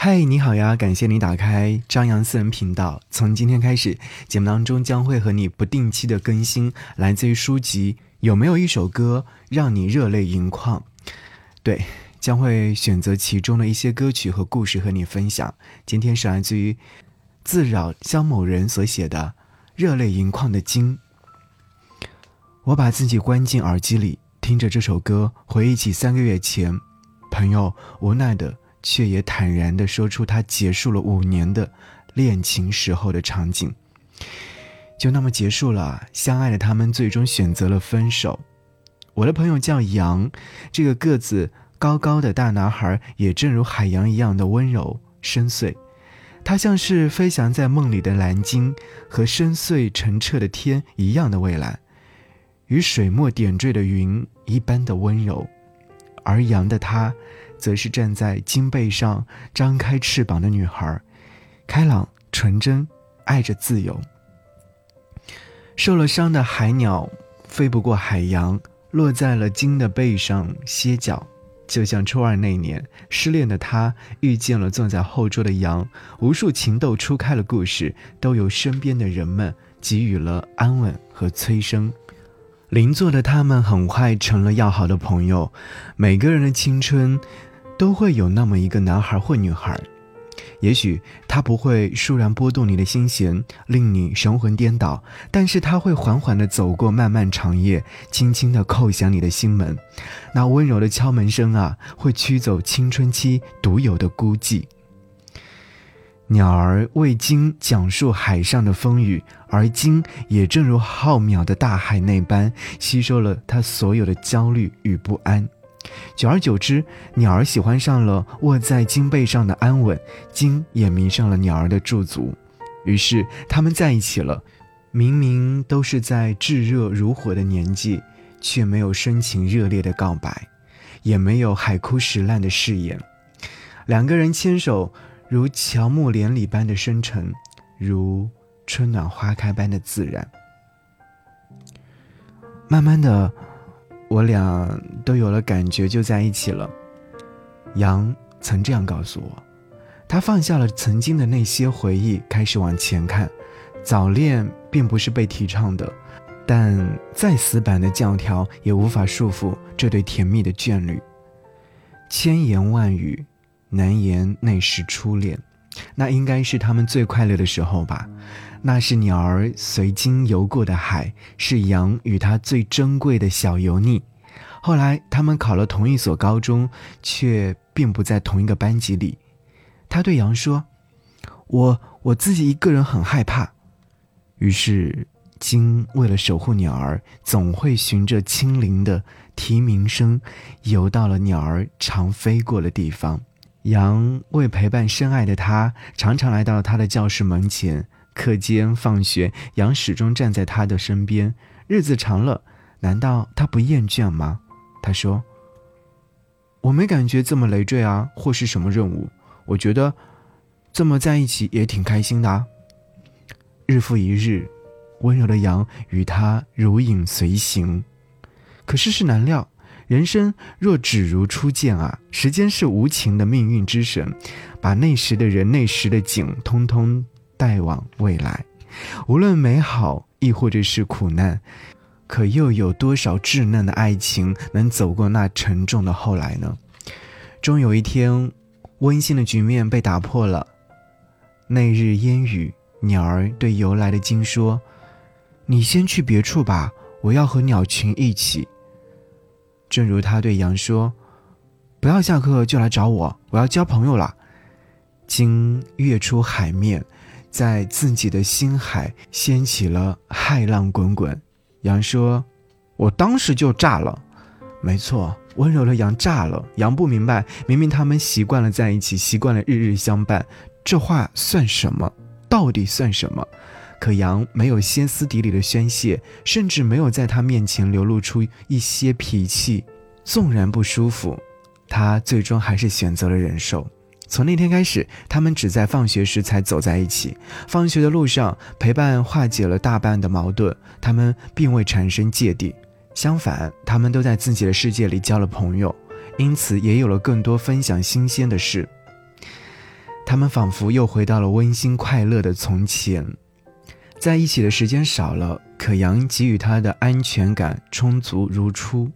嗨，你好呀！感谢你打开张扬私人频道。从今天开始，节目当中将会和你不定期的更新来自于书籍。有没有一首歌让你热泪盈眶？对，将会选择其中的一些歌曲和故事和你分享。今天是来自于自扰肖某人所写的《热泪盈眶的经》。我把自己关进耳机里，听着这首歌，回忆起三个月前，朋友无奈的。却也坦然地说出他结束了五年的恋情时候的场景，就那么结束了。相爱的他们最终选择了分手。我的朋友叫杨，这个个子高高的大男孩也正如海洋一样的温柔深邃，他像是飞翔在梦里的蓝鲸，和深邃澄澈的天一样的蔚蓝，与水墨点缀的云一般的温柔，而杨的他。则是站在鲸背上张开翅膀的女孩，开朗纯真，爱着自由。受了伤的海鸟飞不过海洋，落在了鲸的背上歇脚，就像初二那年失恋的他遇见了坐在后桌的羊，无数情窦初开的故事都由身边的人们给予了安稳和催生。邻座的他们很快成了要好的朋友，每个人的青春。都会有那么一个男孩或女孩，也许他不会倏然拨动你的心弦，令你神魂颠倒，但是他会缓缓地走过漫漫长夜，轻轻地叩响你的心门。那温柔的敲门声啊，会驱走青春期独有的孤寂。鸟儿为鲸讲述海上的风雨，而鲸也正如浩渺的大海那般，吸收了它所有的焦虑与不安。久而久之，鸟儿喜欢上了卧在鲸背上的安稳，鲸也迷上了鸟儿的驻足，于是他们在一起了。明明都是在炙热如火的年纪，却没有深情热烈的告白，也没有海枯石烂的誓言。两个人牵手，如乔木连理般的深沉，如春暖花开般的自然。慢慢的。我俩都有了感觉，就在一起了。杨曾这样告诉我，他放下了曾经的那些回忆，开始往前看。早恋并不是被提倡的，但再死板的教条也无法束缚这对甜蜜的眷侣。千言万语难言那时初恋，那应该是他们最快乐的时候吧。那是鸟儿随鲸游过的海，是羊与它最珍贵的小油腻。后来他们考了同一所高中，却并不在同一个班级里。他对羊说：“我我自己一个人很害怕。”于是鲸为了守护鸟儿，总会循着轻灵的啼鸣声，游到了鸟儿常飞过的地方。羊为陪伴深爱的他，常常来到他的教室门前。课间放学，杨始终站在他的身边。日子长了，难道他不厌倦吗？他说：“我没感觉这么累赘啊，或是什么任务。我觉得这么在一起也挺开心的啊。”日复一日，温柔的羊与他如影随形。可世事难料，人生若只如初见啊！时间是无情的命运之神，把那时的人、那时的景，通通。带往未来，无论美好亦或者是苦难，可又有多少稚嫩的爱情能走过那沉重的后来呢？终有一天，温馨的局面被打破了。那日烟雨，鸟儿对游来的鲸说：“你先去别处吧，我要和鸟群一起。”正如他对羊说：“不要下课就来找我，我要交朋友了。”鲸跃出海面。在自己的心海掀起了骇浪滚滚，羊说：“我当时就炸了。”没错，温柔的羊炸了。羊不明白，明明他们习惯了在一起，习惯了日日相伴，这话算什么？到底算什么？可羊没有歇斯底里的宣泄，甚至没有在他面前流露出一些脾气。纵然不舒服，他最终还是选择了忍受。从那天开始，他们只在放学时才走在一起。放学的路上，陪伴化解了大半的矛盾。他们并未产生芥蒂，相反，他们都在自己的世界里交了朋友，因此也有了更多分享新鲜的事。他们仿佛又回到了温馨快乐的从前。在一起的时间少了，可杨给予他的安全感充足如初。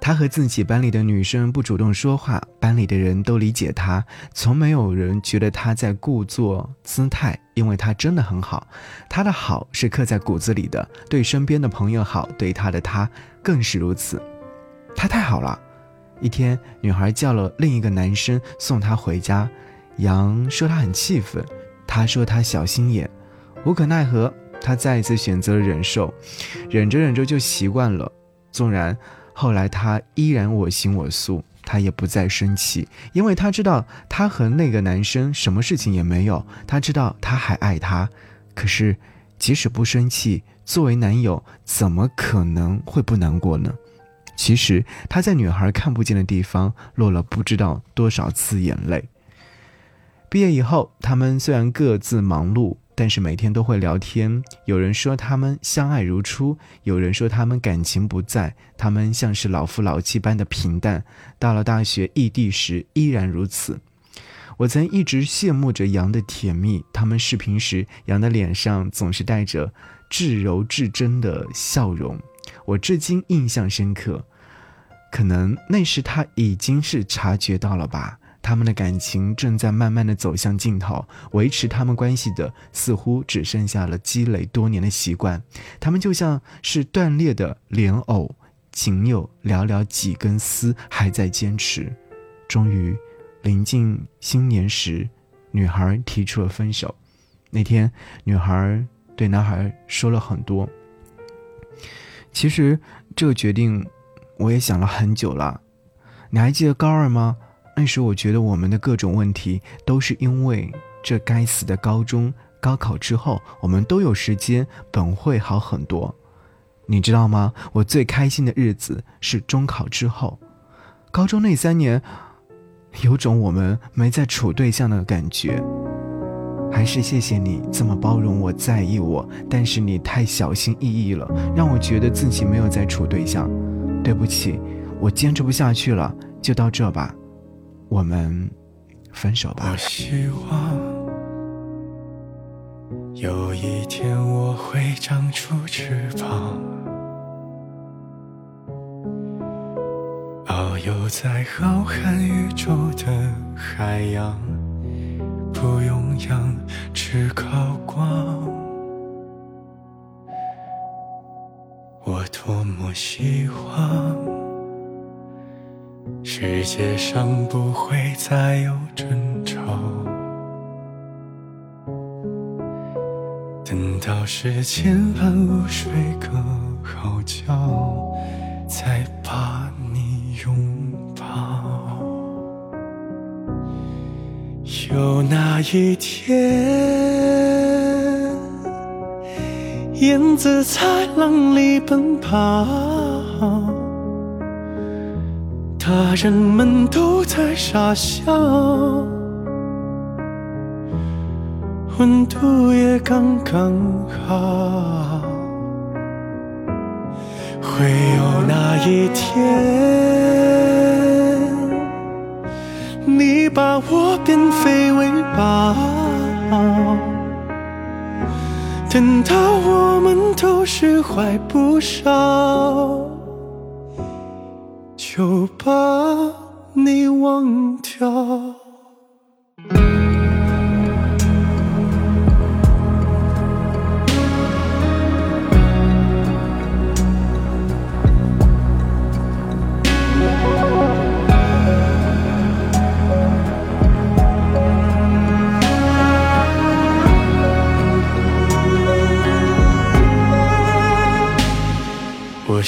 他和自己班里的女生不主动说话，班里的人都理解他，从没有人觉得他在故作姿态，因为他真的很好。他的好是刻在骨子里的，对身边的朋友好，对他的他更是如此。他太好了。一天，女孩叫了另一个男生送她回家，杨说他很气愤，他说他小心眼。无可奈何，他再一次选择了忍受，忍着忍着就习惯了。纵然后来他依然我行我素，他也不再生气，因为他知道他和那个男生什么事情也没有。他知道他还爱他，可是即使不生气，作为男友怎么可能会不难过呢？其实他在女孩看不见的地方落了不知道多少次眼泪。毕业以后，他们虽然各自忙碌。但是每天都会聊天，有人说他们相爱如初，有人说他们感情不在，他们像是老夫老妻般的平淡。到了大学异地时依然如此。我曾一直羡慕着杨的甜蜜，他们视频时杨的脸上总是带着至柔至真的笑容，我至今印象深刻。可能那时他已经是察觉到了吧。他们的感情正在慢慢的走向尽头，维持他们关系的似乎只剩下了积累多年的习惯。他们就像是断裂的莲藕，仅有寥寥几根丝还在坚持。终于，临近新年时，女孩提出了分手。那天，女孩对男孩说了很多。其实，这个决定我也想了很久了。你还记得高二吗？那时我觉得我们的各种问题都是因为这该死的高中高考之后，我们都有时间，本会好很多。你知道吗？我最开心的日子是中考之后，高中那三年，有种我们没在处对象的感觉。还是谢谢你这么包容我在意我，但是你太小心翼翼了，让我觉得自己没有在处对象。对不起，我坚持不下去了，就到这吧。我们分手吧。我希望有一天我会长出翅膀，遨游在浩瀚宇宙的海洋，不用氧，只靠光。我多么希望。世界上不会再有争吵，等到世间万物睡个好觉，再把你拥抱。有那一天，燕子在浪里奔跑。大人们都在傻笑，温度也刚刚好。会有那一天，你把我变废为宝，等到我们都释怀不少。就把你忘掉。我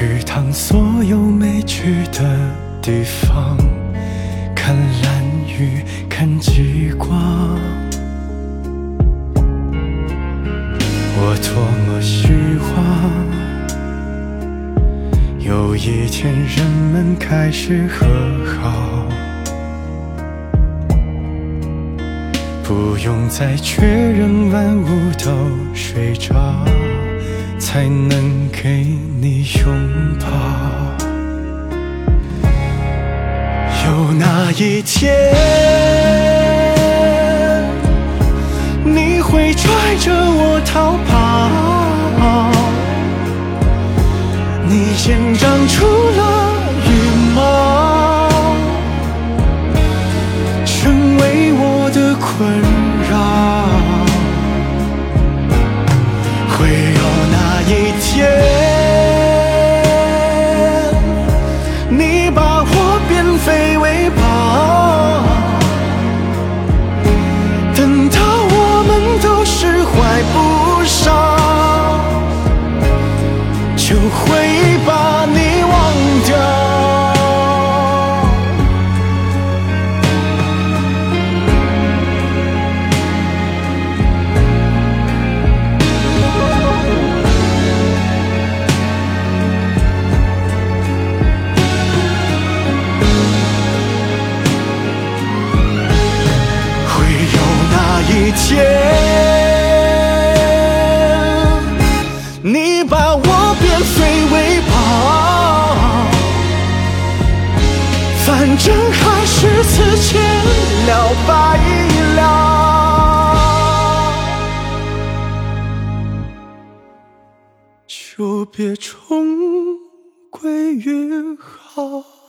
去趟所有没去的地方，看蓝雨，看极光。我多么希望，有一天人们开始和好。不用再确认万物都睡着，才能给你拥抱。有那一天，你会拽着我逃跑，你先长出了羽毛。成为我的困扰，就会把你忘掉。了白了，就别重归于好。